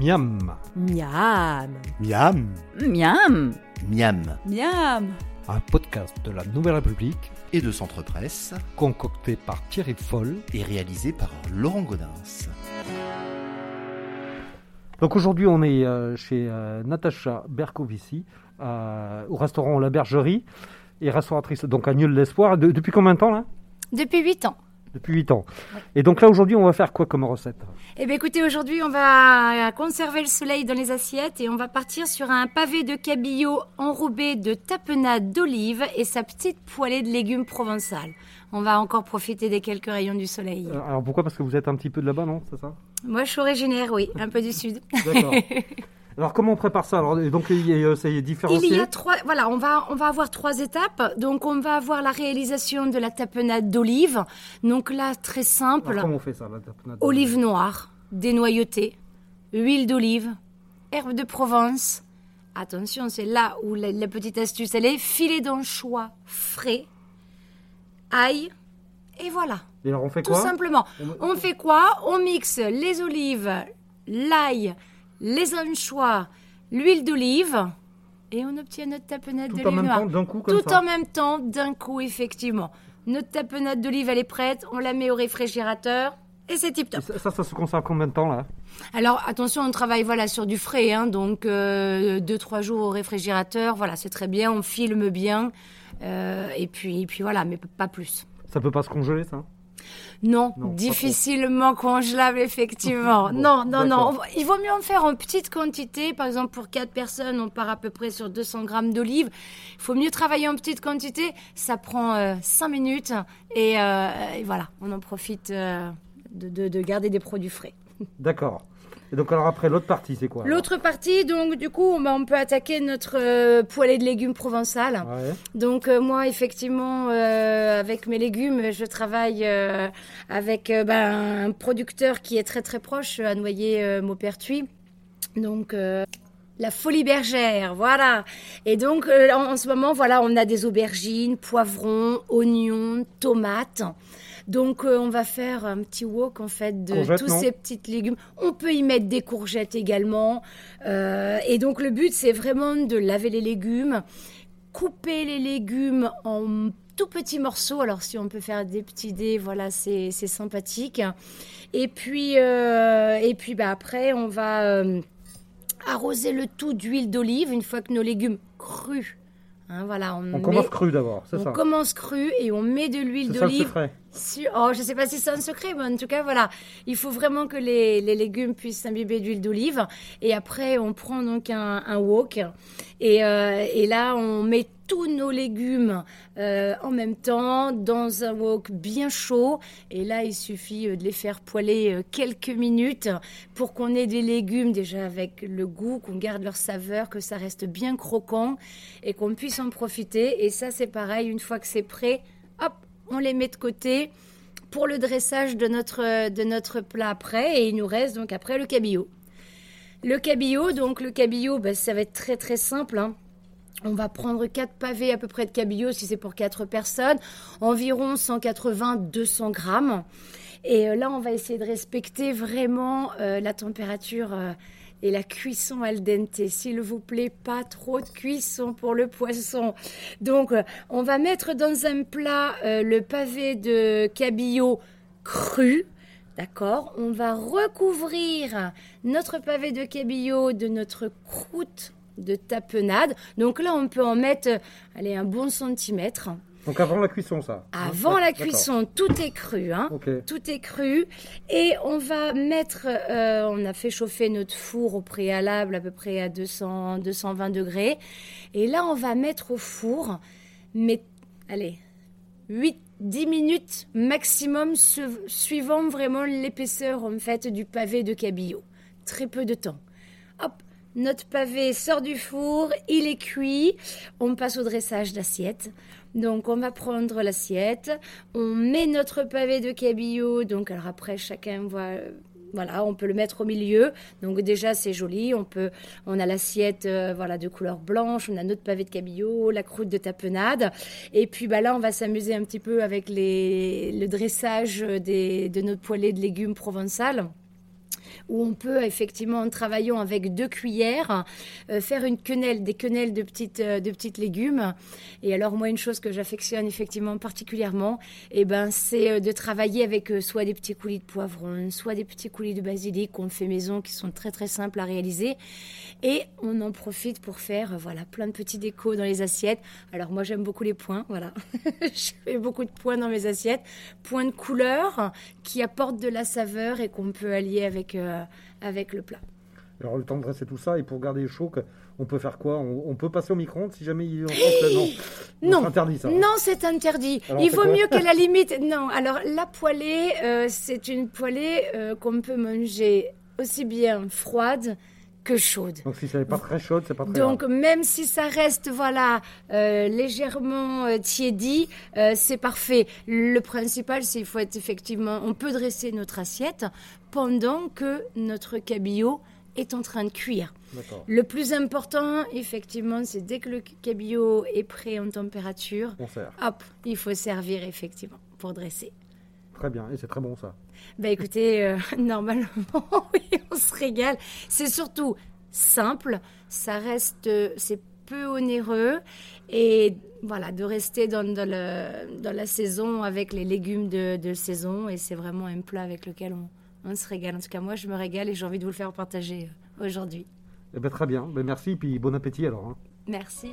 Miam, Miam. Miam Miam. Miam Miam. un podcast de la Nouvelle République et de Centre Presse concocté par Thierry Foll. et réalisé par Laurent Godin. Donc aujourd'hui, on est euh, chez euh, Natacha Bercovici, euh, au restaurant La Bergerie, et restauratrice donc à Nieul l'Espoir. De- depuis combien de temps là? Depuis 8 ans. Depuis 8 ans. Et donc là, aujourd'hui, on va faire quoi comme recette? Eh bien écoutez, aujourd'hui on va conserver le soleil dans les assiettes et on va partir sur un pavé de cabillaud enrobé de tapenade d'olive et sa petite poêlée de légumes provençales. On va encore profiter des quelques rayons du soleil. Euh, Alors pourquoi? Parce que vous êtes un petit peu de là-bas, non? C'est ça? Moi je suis originaire, oui, un peu du sud. D'accord. Alors comment on prépare ça Alors donc euh, c'est différencié Il y a trois, voilà, on va, on va avoir trois étapes. Donc on va avoir la réalisation de la tapenade d'olive. Donc là, très simple. Alors, comment on fait ça la tapenade Olive noire, dénoyautée, huile d'olive, herbe de Provence. Attention, c'est là où la, la petite astuce elle est. Filet d'anchois frais, ail, et voilà. Et alors on fait Tout quoi simplement. On- On fait quoi On mixe les olives, l'ail, les anchois, l'huile d'olive, et on obtient notre tapenade Tout en d'olive même temps, d'un coup comme Tout ça en même temps, d'un coup, effectivement. Notre tapenade d'olive, elle est prête. On la met au réfrigérateur. Et c'est tip top. ça, ça, ça se conserve combien de temps là? Alors attention, on travaille voilà sur du frais, hein, donc euh, deux trois jours au réfrigérateur, voilà, c'est très bien, on filme bien, euh, et puis et puis voilà, mais pas plus. Ça peut pas se congeler ça? Non, difficilement congelable effectivement. Bon, non, non, non. Il vaut mieux en faire en petite quantité. Par exemple, pour quatre personnes, on part à peu près sur 200 grammes d'olives. Il faut mieux travailler en petite quantité. Ça prend euh, cinq minutes et, euh, et voilà, on en profite euh, de, de- de garder des produits frais. D'accord. Et donc alors après l'autre partie c'est quoi L'autre partie, donc du coup, on, on peut attaquer notre euh, poêlée de légumes provençal. Ouais. Donc euh, moi, effectivement, euh, avec mes légumes, je travaille euh, avec ben, un producteur qui est très très proche à Noyer-Maupertuis. Donc euh, la folie bergère, voilà. Et donc euh, en, en ce moment, voilà, on a des aubergines, poivrons, oignons, tomates. Donc euh, on va faire un petit wok en fait de Courgettes, tous ces petits légumes. On peut y mettre des courgettes également. Euh, et donc le but c'est vraiment de laver les légumes, couper les légumes en tout petits morceaux. Alors si on peut faire des petits dés, voilà, c'est c'est sympathique. Et puis et puis bah après on va arroser le tout d'huile d'olive une fois que nos légumes crus. Hein, voilà, on, On met- commence cru d'abord, c'est on ça commence cru et on met de l'huile d'olive Oh, je sais pas si c'est un secret, mais en tout cas, voilà. Il faut vraiment que les, légumes puissent s'imbiber d'huile d'olive. Et après, on prend donc un, wok. Et, euh, et là, on met tous nos légumes euh, en même temps dans un wok bien chaud. Et là, il suffit euh, de les faire poêler quelques minutes pour qu'on ait des légumes déjà avec le goût, qu'on garde leur saveur, que ça reste bien croquant et qu'on puisse en profiter. Et ça, c'est pareil, une fois que c'est prêt, hop, on les met de côté pour le dressage de notre, de notre plat après. Et il nous reste donc après le cabillaud. Le cabillaud, donc le cabillaud, ben, ça va être très très simple. hein. On va prendre quatre pavés à peu près de cabillaud si c'est pour quatre personnes, environ 180-200 grammes. Et euh, là, on va essayer de respecter vraiment euh, la température euh, et la cuisson al dente. S'il vous plaît, pas trop de cuisson pour le poisson. Donc, euh, on va mettre dans un plat euh, le pavé de cabillaud cru. D'accord? On va recouvrir notre pavé de cabillaud de notre croûte de tapenade. Donc là, on peut en mettre, euh, allez, un bon centimètre. Donc avant la cuisson ça Avant Hein la D'accord. cuisson, tout est cru. Hein tout est cru et on va mettre, euh, on a fait chauffer notre four au préalable à peu près à 200, 220 degrés et là on va mettre au four, mais allez, 8, 10 minutes maximum su- suivant vraiment l'épaisseur en fait du pavé de cabillaud. Très peu de temps. Hop, notre pavé sort du four, il est cuit, on passe au dressage d'assiette. Donc on va prendre l'assiette, on met notre pavé de cabillaud, donc alors après chacun voit euh, voilà, on peut le mettre au milieu. Donc déjà c'est joli, on peut on a l'assiette euh, voilà de couleur blanche, on a notre pavé de cabillaud, la croûte de tapenade et puis bah là on va s'amuser un petit peu avec les le dressage de notre poêlée de légumes provençal. Où on peut effectivement en travaillant avec deux cuillères euh, faire une quenelle, des quenelles de petites euh, de petites légumes. Et alors moi une chose que j'affectionne effectivement particulièrement, et eh ben c'est euh, de travailler avec soit des petits coulis de poivron, soit des petits coulis de basilic qu'on fait maison qui sont très très simples à réaliser et on en profite pour faire voilà plein de petits décos dans les assiettes. Alors moi j'aime beaucoup les points, voilà. je fais beaucoup de points dans mes assiettes, points de couleur qui apportent de la saveur et qu'on peut allier avec euh, avec le plat. Alors le temps de dresser tout ça et pour garder chaud, on peut faire quoi? On, peut passer au micro-ondes si jamais il est non. Non, c'est interdit ça. Non, c'est interdit. il vaut mieux que la limite. Non, alors la poêlée, euh, c'est une poêlée euh, qu'on peut manger aussi bien froide que chaude. Donc si ça n'est pas très chaude, c'est pas très Donc même si ça reste voilà légèrement tiédi, c'est parfait. Le principal, c'est qu'il faut être effectivement, on peut dresser notre assiette pendant que notre cabillaud est en train de cuire. Le plus important, effectivement, c'est dès que le cabillaud est prêt en température, hop, il faut servir effectivement pour dresser. Très bien, et c'est très bon ça. Ben écoutez, euh, normalement, oui, on se régale. C'est surtout simple, ça reste, c'est peu onéreux et voilà, de rester dans, dans, le, dans la saison avec les légumes de, de saison et c'est vraiment un plat avec lequel on, on se régale. En tout cas, moi, je me régale et j'ai envie de vous le faire partager euh, aujourd'hui. Eh ben, très bien. Ben, merci, puis bon appétit alors. Hein. Merci.